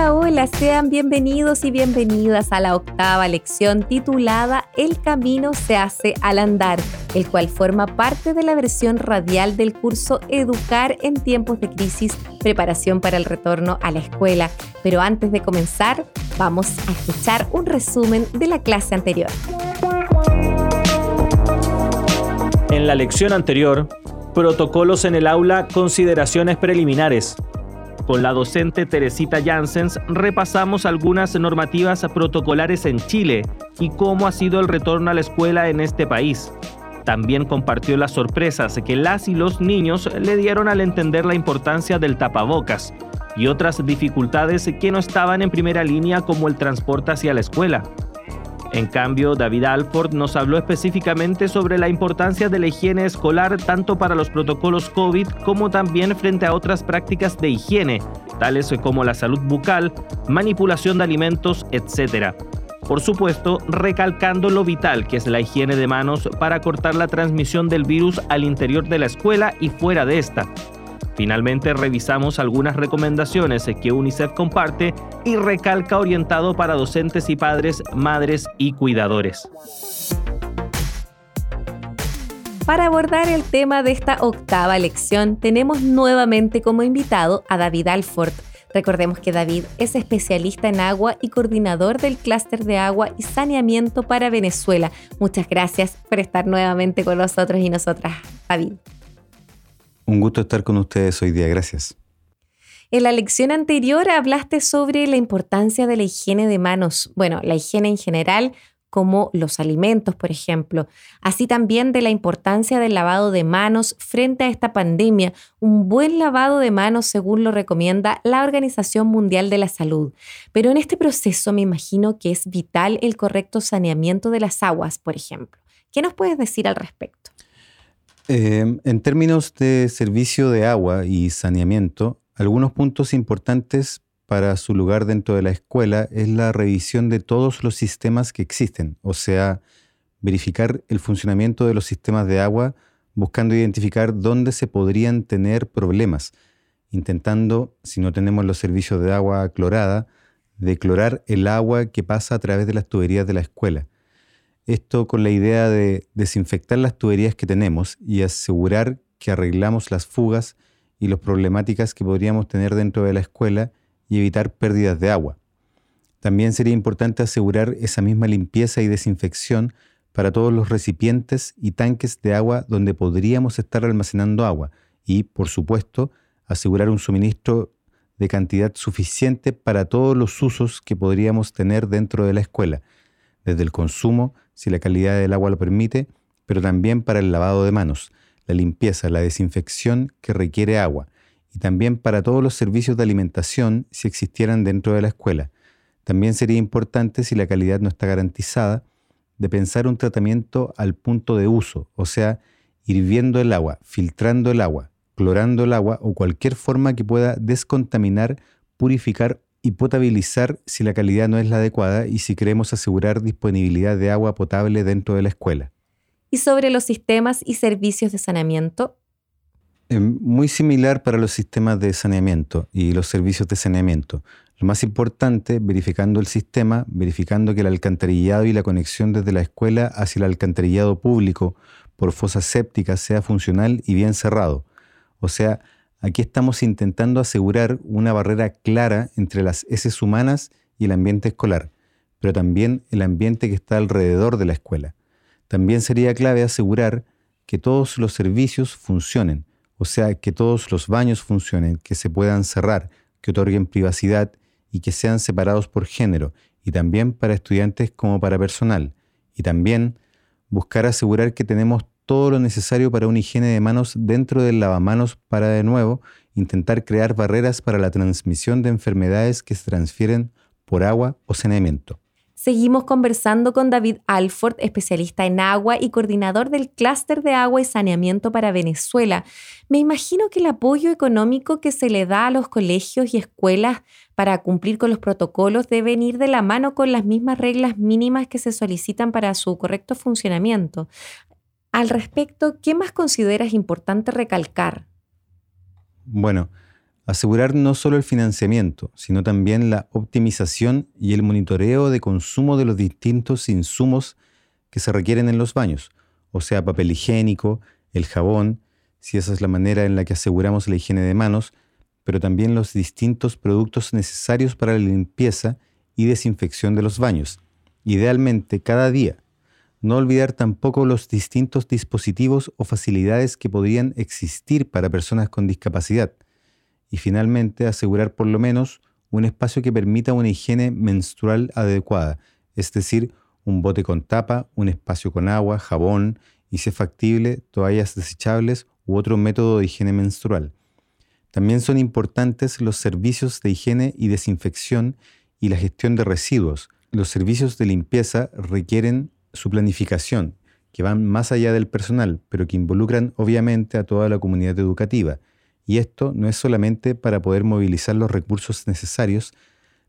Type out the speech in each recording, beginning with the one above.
Hola, hola, sean bienvenidos y bienvenidas a la octava lección titulada El camino se hace al andar, el cual forma parte de la versión radial del curso Educar en tiempos de crisis, preparación para el retorno a la escuela. Pero antes de comenzar, vamos a escuchar un resumen de la clase anterior. En la lección anterior, protocolos en el aula, consideraciones preliminares. Con la docente Teresita Janssens repasamos algunas normativas protocolares en Chile y cómo ha sido el retorno a la escuela en este país. También compartió las sorpresas que las y los niños le dieron al entender la importancia del tapabocas y otras dificultades que no estaban en primera línea como el transporte hacia la escuela. En cambio, David Alford nos habló específicamente sobre la importancia de la higiene escolar tanto para los protocolos COVID como también frente a otras prácticas de higiene, tales como la salud bucal, manipulación de alimentos, etc. Por supuesto, recalcando lo vital que es la higiene de manos para cortar la transmisión del virus al interior de la escuela y fuera de esta. Finalmente revisamos algunas recomendaciones que UNICEF comparte y recalca orientado para docentes y padres, madres y cuidadores. Para abordar el tema de esta octava lección, tenemos nuevamente como invitado a David Alford. Recordemos que David es especialista en agua y coordinador del clúster de agua y saneamiento para Venezuela. Muchas gracias por estar nuevamente con nosotros y nosotras, David. Un gusto estar con ustedes hoy día, gracias. En la lección anterior hablaste sobre la importancia de la higiene de manos, bueno, la higiene en general, como los alimentos, por ejemplo, así también de la importancia del lavado de manos frente a esta pandemia, un buen lavado de manos según lo recomienda la Organización Mundial de la Salud. Pero en este proceso me imagino que es vital el correcto saneamiento de las aguas, por ejemplo. ¿Qué nos puedes decir al respecto? Em, en términos de servicio de agua y saneamiento, algunos puntos importantes para su lugar dentro de la escuela es la revisión de todos los sistemas que existen, o sea, verificar el funcionamiento de los sistemas de agua buscando identificar dónde se podrían tener problemas, intentando, si no tenemos los servicios de agua clorada, declorar el agua que pasa a través de las tuberías de la escuela. Esto con la idea de desinfectar las tuberías que tenemos y asegurar que arreglamos las fugas y las problemáticas que podríamos tener dentro de la escuela y evitar pérdidas de agua. También sería importante asegurar esa misma limpieza y desinfección para todos los recipientes y tanques de agua donde podríamos estar almacenando agua y, por supuesto, asegurar un suministro de cantidad suficiente para todos los usos que podríamos tener dentro de la escuela, desde el consumo si la calidad del agua lo permite, pero también para el lavado de manos, la limpieza, la desinfección que requiere agua, y también para todos los servicios de alimentación si existieran dentro de la escuela. También sería importante, si la calidad no está garantizada, de pensar un tratamiento al punto de uso, o sea, hirviendo el agua, filtrando el agua, clorando el agua o cualquier forma que pueda descontaminar, purificar y potabilizar si la calidad no es la adecuada y si queremos asegurar disponibilidad de agua potable dentro de la escuela. ¿Y sobre los sistemas y servicios de saneamiento? Em, muy similar para los sistemas de saneamiento y los servicios de saneamiento. Lo más importante, verificando el sistema, verificando que el alcantarillado y la conexión desde la escuela hacia el alcantarillado público por fosas sépticas sea funcional y bien cerrado. O sea, Aquí estamos intentando asegurar una barrera clara entre las heces humanas y el ambiente escolar, pero también el ambiente que está alrededor de la escuela. También sería clave asegurar que todos los servicios funcionen, o sea, que todos los baños funcionen, que se puedan cerrar, que otorguen privacidad y que sean separados por género, y también para estudiantes como para personal. Y también buscar asegurar que tenemos todo lo necesario para una higiene de manos dentro del lavamanos para de nuevo intentar crear barreras para la transmisión de enfermedades que se transfieren por agua o saneamiento. Seguimos conversando con David Alford, especialista en agua y coordinador del clúster de agua y saneamiento para Venezuela. Me imagino que el apoyo económico que se le da a los colegios y escuelas para cumplir con los protocolos debe ir de la mano con las mismas reglas mínimas que se solicitan para su correcto funcionamiento. Al respecto, ¿qué más consideras importante recalcar? Bueno, Asegurar no solo el financiamiento, sino también la optimización y el monitoreo de consumo de los distintos insumos que se requieren en los baños, o sea, papel higiénico, el jabón, si esa es la manera en la que aseguramos la higiene de manos, pero también los distintos productos necesarios para la limpieza y desinfección de los baños, idealmente cada día. No olvidar tampoco los distintos dispositivos o facilidades que podrían existir para personas con discapacidad, y finalmente asegurar por lo menos un espacio que permita una higiene menstrual adecuada, es decir, un bote con tapa, un espacio con agua, jabón y, si es factible, toallas desechables u otro método de higiene menstrual. También son importantes los servicios de higiene y desinfección y la gestión de residuos. Los servicios de limpieza requieren su planificación, que van más allá del personal, pero que involucran obviamente a toda la comunidad educativa. Y esto no es solamente para poder movilizar los recursos necesarios,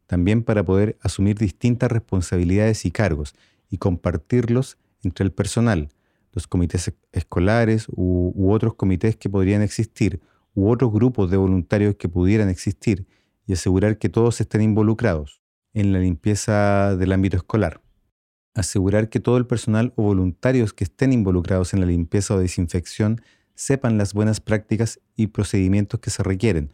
también para poder asumir distintas responsabilidades y cargos y compartirlos entre el personal, los comités escolares u, otros comités que podrían existir, u otros grupos de voluntarios que pudieran existir, y asegurar que todos estén involucrados en la limpieza del ámbito escolar. Asegurar que todo el personal o voluntarios que estén involucrados en la limpieza o desinfección sepan las buenas prácticas y procedimientos que se requieren,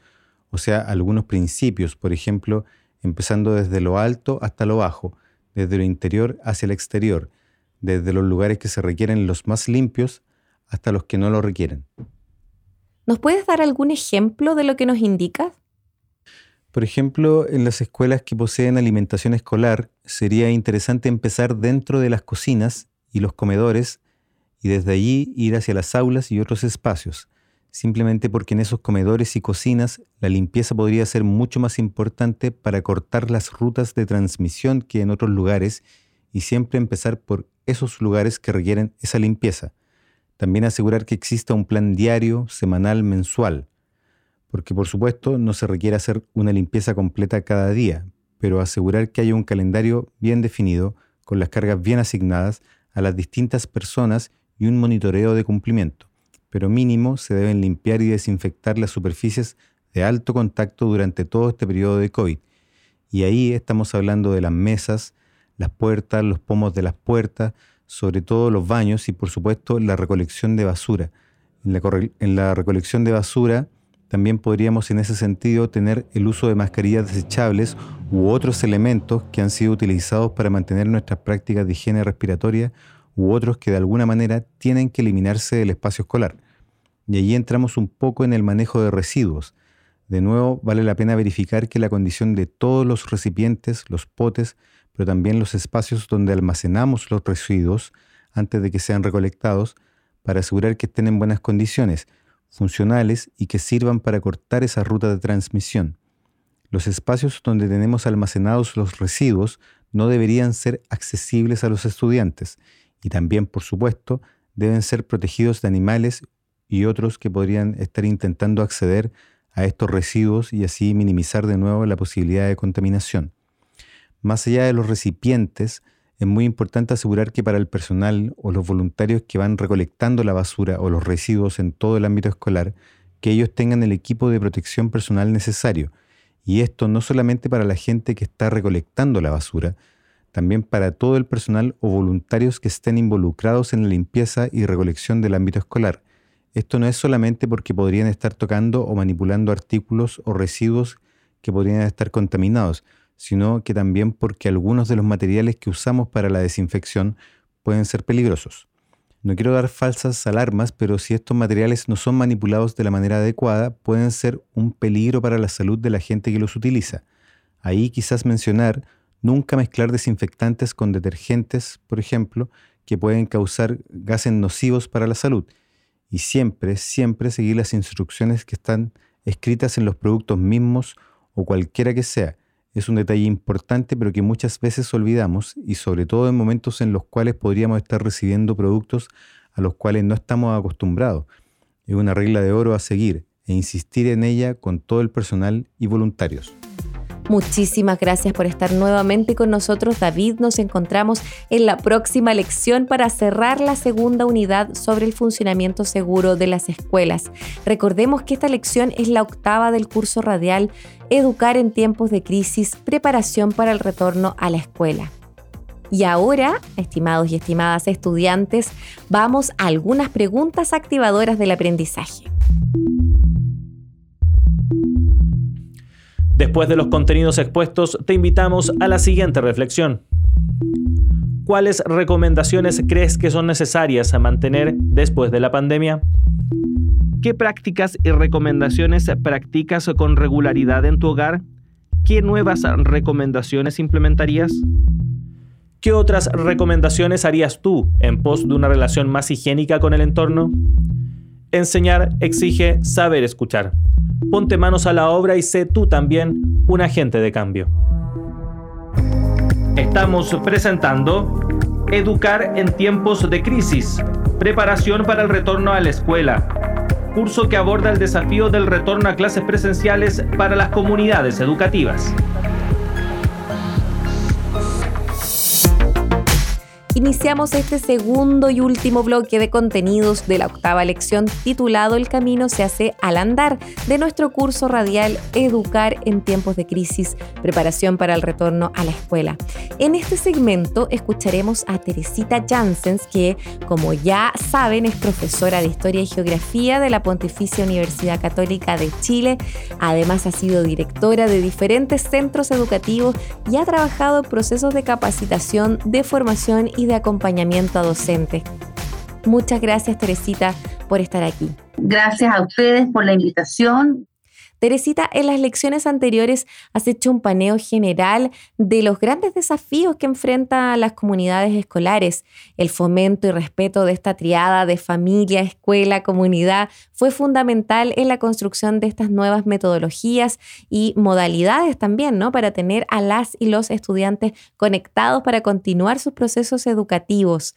o sea, algunos principios, por ejemplo, empezando desde lo alto hasta lo bajo, desde lo interior hacia el exterior, desde los lugares que se requieren los más limpios hasta los que no lo requieren. ¿Nos puedes dar algún ejemplo de lo que nos indicas? Por ejemplo, en las escuelas que poseen alimentación escolar, sería interesante empezar dentro de las cocinas y los comedores y desde allí ir hacia las aulas y otros espacios, simplemente porque en esos comedores y cocinas la limpieza podría ser mucho más importante para cortar las rutas de transmisión que en otros lugares y siempre empezar por esos lugares que requieren esa limpieza. También asegurar que exista un plan diario, semanal, mensual, porque por supuesto no se requiere hacer una limpieza completa cada día, pero asegurar que haya un calendario bien definido, con las cargas bien asignadas a las distintas personas y un monitoreo de cumplimiento, pero mínimo se deben limpiar y desinfectar las superficies de alto contacto durante todo este periodo de COVID. Y ahí estamos hablando de las mesas, las puertas, los pomos de las puertas, sobre todo los baños y por supuesto la recolección de basura. En la, en la recolección de basura también podríamos en ese sentido tener el uso de mascarillas desechables u otros elementos que han sido utilizados para mantener nuestras prácticas de higiene respiratoria u otros que de alguna manera tienen que eliminarse del espacio escolar. Y allí entramos un poco en el manejo de residuos. De nuevo, vale la pena verificar que la condición de todos los recipientes, los potes, pero también los espacios donde almacenamos los residuos antes de que sean recolectados, para asegurar que estén en buenas condiciones, funcionales y que sirvan para cortar esa ruta de transmisión. Los espacios donde tenemos almacenados los residuos no deberían ser accesibles a los estudiantes y también, por supuesto, deben ser protegidos de animales y otros que podrían estar intentando acceder a estos residuos y así minimizar de nuevo la posibilidad de contaminación. Más allá de los recipientes, es muy importante asegurar que para el personal o los voluntarios que van recolectando la basura o los residuos en todo el ámbito escolar, que ellos tengan el equipo de protección personal necesario. Y esto no solamente para la gente que está recolectando la basura, también para todo el personal o voluntarios que estén involucrados en la limpieza y recolección del ámbito escolar. Esto no es solamente porque podrían estar tocando o manipulando artículos o residuos que podrían estar contaminados, sino que también porque algunos de los materiales que usamos para la desinfección pueden ser peligrosos. No quiero dar falsas alarmas, pero si estos materiales no son manipulados de la manera adecuada, pueden ser un peligro para la salud de la gente que los utiliza. Ahí quizás mencionar Nunca mezclar desinfectantes con detergentes, por ejemplo, que pueden causar gases nocivos para la salud. Y siempre, siempre seguir las instrucciones que están escritas en los productos mismos o cualquiera que sea. Es un detalle importante pero que muchas veces olvidamos y sobre todo en momentos en los cuales podríamos estar recibiendo productos a los cuales no estamos acostumbrados. Es una regla de oro a seguir e insistir en ella con todo el personal y voluntarios. Muchísimas gracias por estar nuevamente con nosotros, David. Nos encontramos en la próxima lección para cerrar la segunda unidad sobre el funcionamiento seguro de las escuelas. Recordemos que esta lección es la octava del curso radial Educar en tiempos de crisis, preparación para el retorno a la escuela. Y ahora, estimados y estimadas estudiantes, vamos a algunas preguntas activadoras del aprendizaje. Después de los contenidos expuestos, te invitamos a la siguiente reflexión. ¿Cuáles recomendaciones crees que son necesarias a mantener después de la pandemia? ¿Qué prácticas y recomendaciones practicas con regularidad en tu hogar? ¿Qué nuevas recomendaciones implementarías? ¿Qué otras recomendaciones harías tú en pos de una relación más higiénica con el entorno? Enseñar exige saber escuchar. Ponte manos a la obra y sé tú también un agente de cambio. Estamos presentando Educar en tiempos de crisis. Preparación para el retorno a la escuela. Curso que aborda el desafío del retorno a clases presenciales para las comunidades educativas. Iniciamos este segundo y último bloque de contenidos de la octava lección titulado El camino se hace al andar de nuestro curso radial Educar en tiempos de crisis, preparación para el retorno a la escuela. En este segmento escucharemos a Teresita Janssens, que como ya saben es profesora de Historia y Geografía de la Pontificia Universidad Católica de Chile. Además ha sido directora de diferentes centros educativos y ha trabajado en procesos de capacitación, de formación y de acompañamiento a docentes. Muchas gracias, Teresita, por estar aquí. Gracias a ustedes por la invitación. Teresita, en las lecciones anteriores has hecho un paneo general de los grandes desafíos que enfrentan las comunidades escolares. El fomento y respeto de esta triada de familia, escuela, comunidad fue fundamental en la construcción de estas nuevas metodologías y modalidades también, ¿no? Para tener a las y los estudiantes conectados para continuar sus procesos educativos.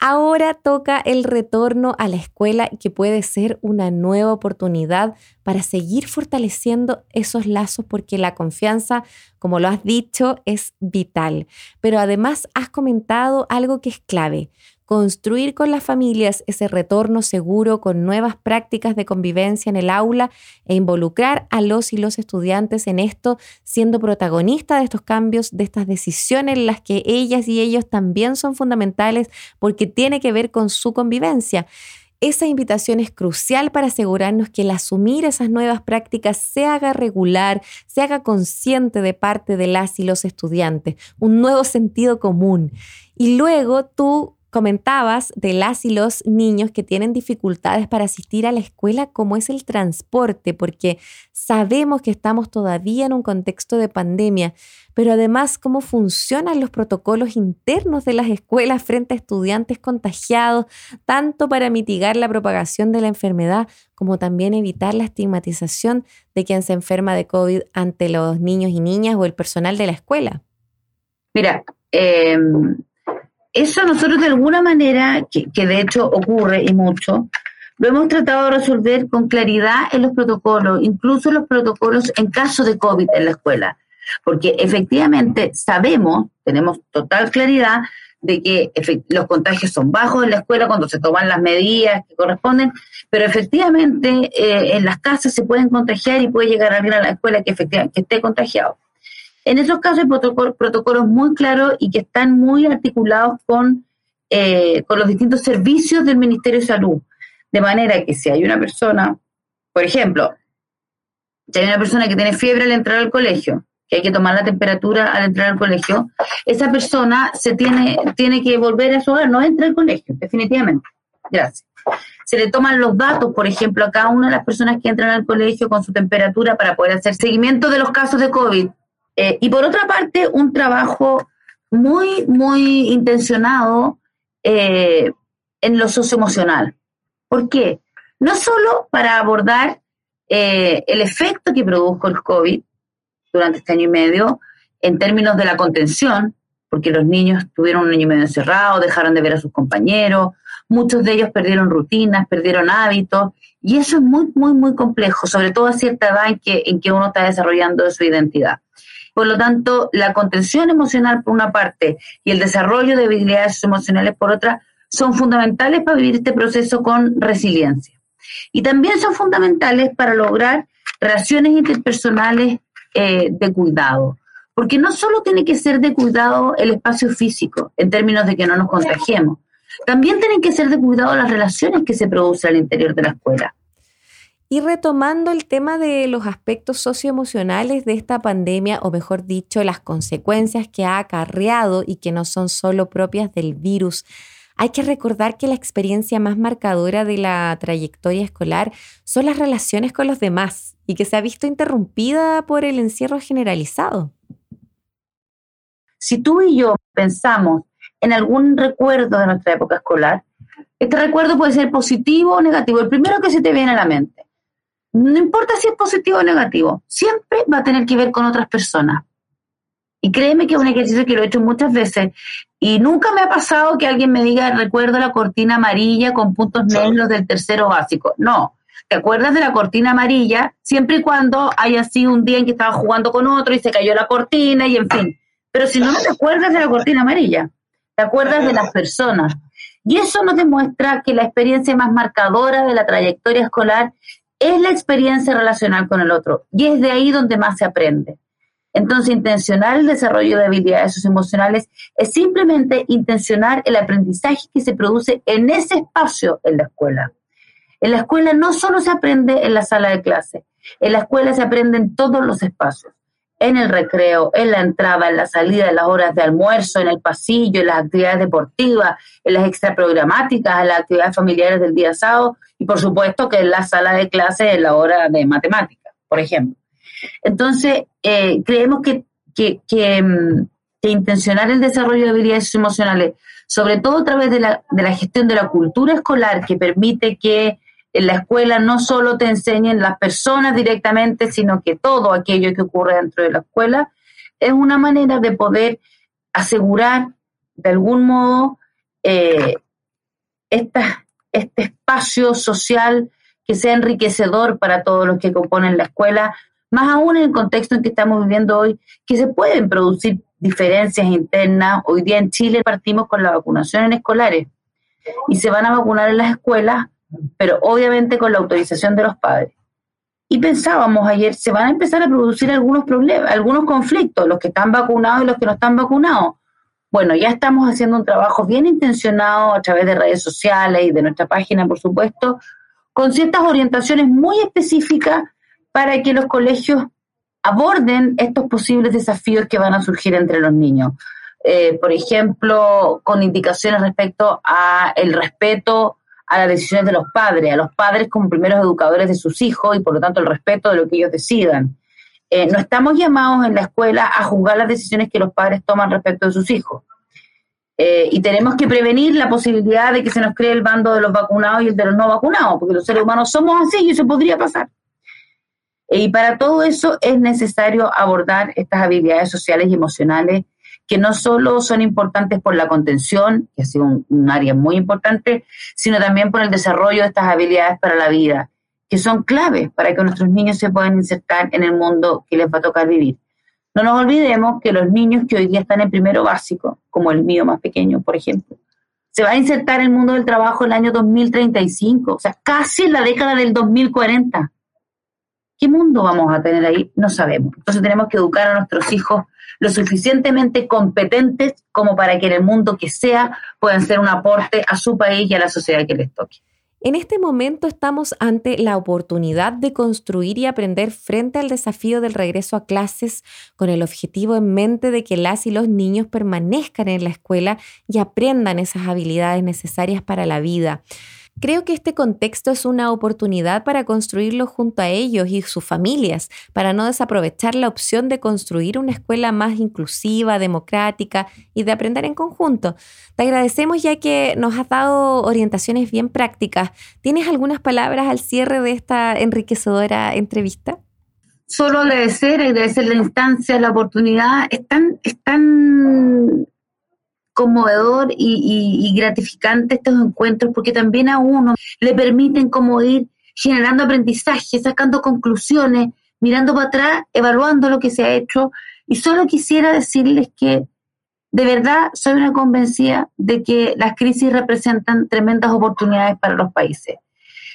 Ahora toca el retorno a la escuela que puede ser una nueva oportunidad para seguir fortaleciendo esos lazos porque la confianza, como lo has dicho, es vital. Pero además has comentado algo que es clave construir con las familias ese retorno seguro con nuevas prácticas de convivencia en el aula e involucrar a los y los estudiantes en esto, siendo protagonistas de estos cambios, de estas decisiones en las que ellas y ellos también son fundamentales porque tiene que ver con su convivencia. Esa invitación es crucial para asegurarnos que el asumir esas nuevas prácticas se haga regular, se haga consciente de parte de las y los estudiantes, un nuevo sentido común. Y luego tú comentabas de las y los niños que tienen dificultades para asistir a la escuela, como es el transporte, porque sabemos que estamos todavía en un contexto de pandemia, pero además cómo funcionan los protocolos internos de las escuelas frente a estudiantes contagiados, tanto para mitigar la propagación de la enfermedad como también evitar la estigmatización de quien se enferma de COVID ante los niños y niñas o el personal de la escuela. Mira, eh, eso nosotros de alguna manera, que, de hecho ocurre y mucho, lo hemos tratado de resolver con claridad en los protocolos, incluso los protocolos en caso de COVID en la escuela, porque efectivamente sabemos, tenemos total claridad de que los contagios son bajos en la escuela cuando se toman las medidas que corresponden, pero efectivamente eh, en las casas se pueden contagiar y puede llegar alguien a la escuela que, efectivamente, que esté contagiado. En esos casos hay protocolos, muy claros y que están muy articulados con, eh, con los distintos servicios del Ministerio de Salud. De manera que si hay una persona, por ejemplo, si hay una persona que tiene fiebre al entrar al colegio, que hay que tomar la temperatura al entrar al colegio, esa persona se tiene, tiene que volver a su hogar, no entra al colegio, definitivamente. Gracias. Se le toman los datos, por ejemplo, a cada una de las personas que entran al colegio con su temperatura para poder hacer seguimiento de los casos de COVID eh, y por otra parte, un trabajo muy, muy intencionado eh, en lo socioemocional. ¿Por qué? No solo para abordar eh, el efecto que produjo el COVID durante este año y medio en términos de la contención, porque los niños tuvieron un año y medio encerrado, dejaron de ver a sus compañeros, muchos de ellos perdieron rutinas, perdieron hábitos, y eso es muy, muy, muy complejo, sobre todo a cierta edad en que, en que uno está desarrollando su identidad. Por lo tanto, la contención emocional por una parte y el desarrollo de habilidades emocionales por otra son fundamentales para vivir este proceso con resiliencia. Y también son fundamentales para lograr relaciones interpersonales eh, de cuidado. Porque no solo tiene que ser de cuidado el espacio físico, en términos de que no nos contagiemos, también tienen que ser de cuidado las relaciones que se producen al interior de la escuela. Y retomando el tema de los aspectos socioemocionales de esta pandemia, o mejor dicho, las consecuencias que ha acarreado y que no son solo propias del virus, hay que recordar que la experiencia más marcadora de la trayectoria escolar son las relaciones con los demás y que se ha visto interrumpida por el encierro generalizado. Si tú y yo pensamos en algún recuerdo de nuestra época escolar, este recuerdo puede ser positivo o negativo, el primero que se te viene a la mente. No importa si es positivo o negativo, siempre va a tener que ver con otras personas. Y créeme que es un ejercicio que lo he hecho muchas veces y nunca me ha pasado que alguien me diga, recuerdo la cortina amarilla con puntos negros del tercero básico. No, te acuerdas de la cortina amarilla siempre y cuando haya sido un día en que estaba jugando con otro y se cayó la cortina y en fin. Pero si no, no te acuerdas de la cortina amarilla te acuerdas de las personas. Y eso nos demuestra que la experiencia más marcadora de la trayectoria escolar es la experiencia relacional con el otro. Y es de ahí donde más se aprende. Entonces, intencionar el desarrollo de habilidades emocionales es simplemente intencionar el aprendizaje que se produce en ese espacio en la escuela. En la escuela no solo se aprende en la sala de clase, en la escuela se aprende en todos los espacios en el recreo, en la entrada, en la salida, en las horas de almuerzo, en el pasillo, en las actividades deportivas, en las extraprogramáticas, en las actividades familiares del día sábado y por supuesto que en la sala de clase en la hora de matemáticas, por ejemplo. Entonces, eh, creemos que, que, que, mm, que, intencionar el desarrollo de habilidades emocionales, sobre todo a través de la, de la gestión de la cultura escolar que permite que en la escuela no solo te enseñen las personas directamente, sino que todo aquello que ocurre dentro de la escuela, es una manera de poder asegurar de algún modo eh, este espacio social que sea enriquecedor para todos los que componen la escuela, más aún en el contexto en que estamos viviendo hoy, que se pueden producir diferencias internas. Hoy día en Chile partimos con la vacunación en escolares y se van a vacunar en las escuelas pero obviamente con la autorización de los padres. Y pensábamos ayer, se van a empezar a producir algunos problemas, algunos conflictos, los que están vacunados y los que no están vacunados. Bueno, ya estamos haciendo un trabajo bien intencionado a través de redes sociales y de nuestra página, por supuesto, con ciertas orientaciones muy específicas para que los colegios aborden estos posibles desafíos que van a surgir entre los niños. Eh, por ejemplo, con indicaciones respecto a el respeto a las decisiones de los padres, a los padres como primeros educadores de sus hijos y por lo tanto el respeto de lo que ellos decidan. Eh, no estamos llamados en la escuela a juzgar las decisiones que los padres toman respecto de sus hijos. Eh, y tenemos que prevenir la posibilidad de que se nos cree el bando de los vacunados y el de los no vacunados, porque los seres humanos somos así y eso podría pasar. y para todo eso es necesario abordar estas habilidades sociales y emocionales que no solo son importantes por la contención, que ha sido un, área muy importante, sino también por el desarrollo de estas habilidades para la vida, que son claves para que nuestros niños se puedan insertar en el mundo que les va a tocar vivir. No nos olvidemos que los niños que hoy día están en primero básico, como el mío más pequeño, por ejemplo, se va a insertar en el mundo del trabajo el año 2035, o sea, casi en la década del 2040. ¿Qué mundo vamos a tener ahí? No sabemos. Entonces tenemos que educar a nuestros hijos lo suficientemente competentes como para que en el mundo que sea puedan ser un aporte a su país y a la sociedad que les toque. En este momento estamos ante la oportunidad de construir y aprender frente al desafío del regreso a clases con el objetivo en mente de que las y los niños permanezcan en la escuela y aprendan esas habilidades necesarias para la vida. Creo que este contexto es una oportunidad para construirlo junto a ellos y sus familias, para no desaprovechar la opción de construir una escuela más inclusiva, democrática y de aprender en conjunto. Te agradecemos ya que nos has dado orientaciones bien prácticas. ¿Tienes algunas palabras al cierre de esta enriquecedora entrevista? Solo agradecer, agradecer la instancia, la oportunidad. Es tan, es tan conmovedor y, gratificante estos encuentros porque también a uno le permiten como ir generando aprendizaje, sacando conclusiones, mirando para atrás, evaluando lo que se ha hecho. Y solo quisiera decirles que de verdad soy una convencida de que las crisis representan tremendas oportunidades para los países.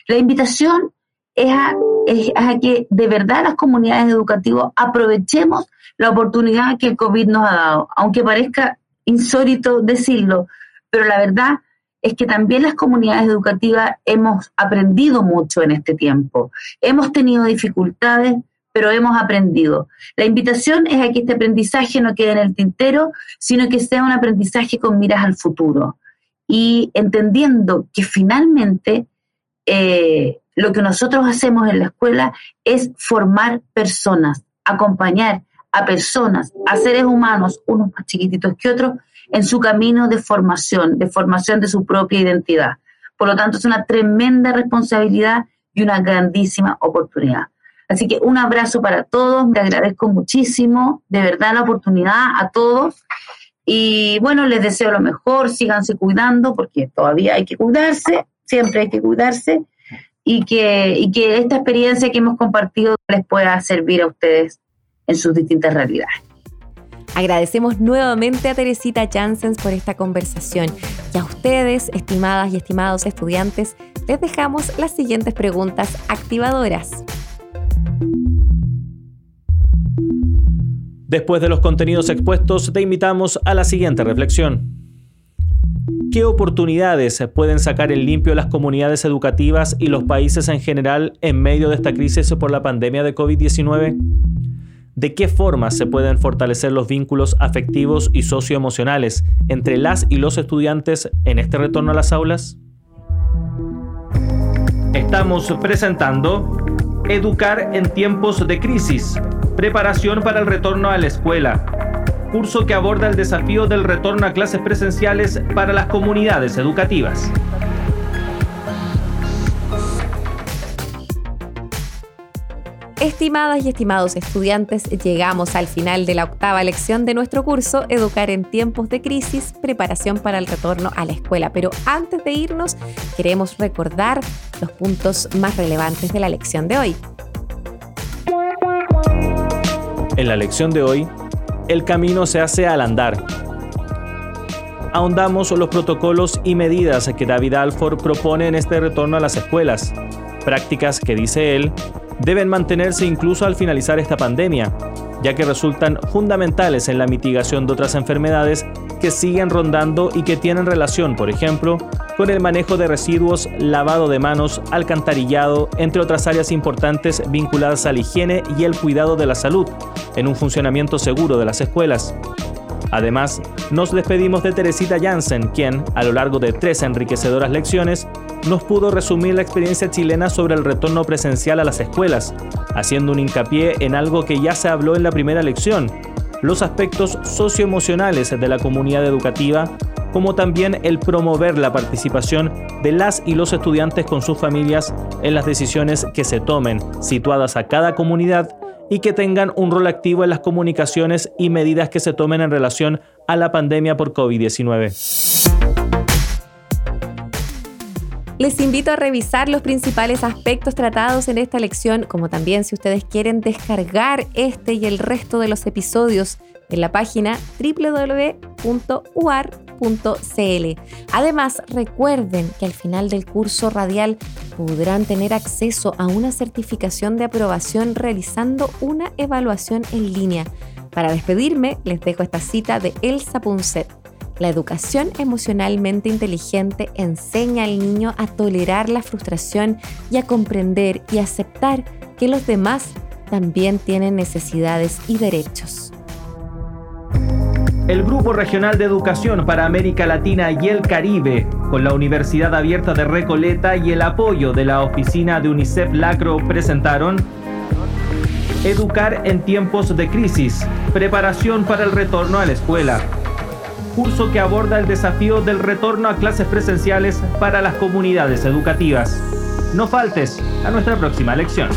La invitación es a, es a que de verdad las comunidades educativas aprovechemos la oportunidad que el COVID nos ha dado, aunque parezca insólito decirlo, pero la verdad es que también las comunidades educativas hemos aprendido mucho en este tiempo. Hemos tenido dificultades, pero hemos aprendido. La invitación es a que este aprendizaje no quede en el tintero, sino que sea un aprendizaje con miras al futuro. Y entendiendo que finalmente eh, lo que nosotros hacemos en la escuela es formar personas, acompañar, a personas, a seres humanos, unos más chiquititos que otros, en su camino de formación, de formación de su propia identidad. Por lo tanto, es una tremenda responsabilidad y una grandísima oportunidad. Así que un abrazo para todos, me agradezco muchísimo, de verdad, la oportunidad a todos. Y bueno, les deseo lo mejor, síganse cuidando, porque todavía hay que cuidarse, siempre hay que cuidarse, y que, y que esta experiencia que hemos compartido les pueda servir a ustedes en sus distintas realidades. Agradecemos nuevamente a Teresita Janssens por esta conversación y a ustedes, estimadas y estimados estudiantes, les dejamos las siguientes preguntas activadoras. Después de los contenidos expuestos, te invitamos a la siguiente reflexión. ¿Qué oportunidades pueden sacar en limpio las comunidades educativas y los países en general en medio de esta crisis por la pandemia de COVID-19? ¿De qué forma se pueden fortalecer los vínculos afectivos y socioemocionales entre las y los estudiantes en este retorno a las aulas? Estamos presentando Educar en tiempos de crisis, preparación para el retorno a la escuela, curso que aborda el desafío del retorno a clases presenciales para las comunidades educativas. Estimadas y estimados estudiantes, llegamos al final de la octava lección de nuestro curso Educar en tiempos de crisis, preparación para el retorno a la escuela. Pero antes de irnos, queremos recordar los puntos más relevantes de la lección de hoy. En la lección de hoy, el camino se hace al andar. Ahondamos los protocolos y medidas que David Alford propone en este retorno a las escuelas, prácticas que, dice él, deben mantenerse incluso al finalizar esta pandemia, ya que resultan fundamentales en la mitigación de otras enfermedades que siguen rondando y que tienen relación, por ejemplo, con el manejo de residuos, lavado de manos, alcantarillado, entre otras áreas importantes vinculadas a la higiene y el cuidado de la salud, en un funcionamiento seguro de las escuelas. Además, nos despedimos de Teresita Jansen, quien, a lo largo de tres enriquecedoras lecciones, nos pudo resumir la experiencia chilena sobre el retorno presencial a las escuelas, haciendo un hincapié en algo que ya se habló en la primera lección, los aspectos socioemocionales de la comunidad educativa, como también el promover la participación de las y los estudiantes con sus familias en las decisiones que se tomen, situadas a cada comunidad y que tengan un rol activo en las comunicaciones y medidas que se tomen en relación a la pandemia por COVID-19. Les invito a revisar los principales aspectos tratados en esta lección, como también si ustedes quieren descargar este y el resto de los episodios en la página www.uar.cl. Además, recuerden que al final del curso radial podrán tener acceso a una certificación de aprobación realizando una evaluación en línea. Para despedirme, les dejo esta cita de Elsa Punset. La educación emocionalmente inteligente enseña al niño a tolerar la frustración y a comprender y aceptar que los demás también tienen necesidades y derechos. El Grupo Regional de Educación para América Latina y el Caribe con la Universidad Abierta de Recoleta y el apoyo de la oficina de UNICEF Lacro presentaron Educar en tiempos de crisis, preparación para el retorno a la escuela. Curso que aborda el desafío del retorno a clases presenciales para las comunidades educativas. No faltes a nuestra próxima lección.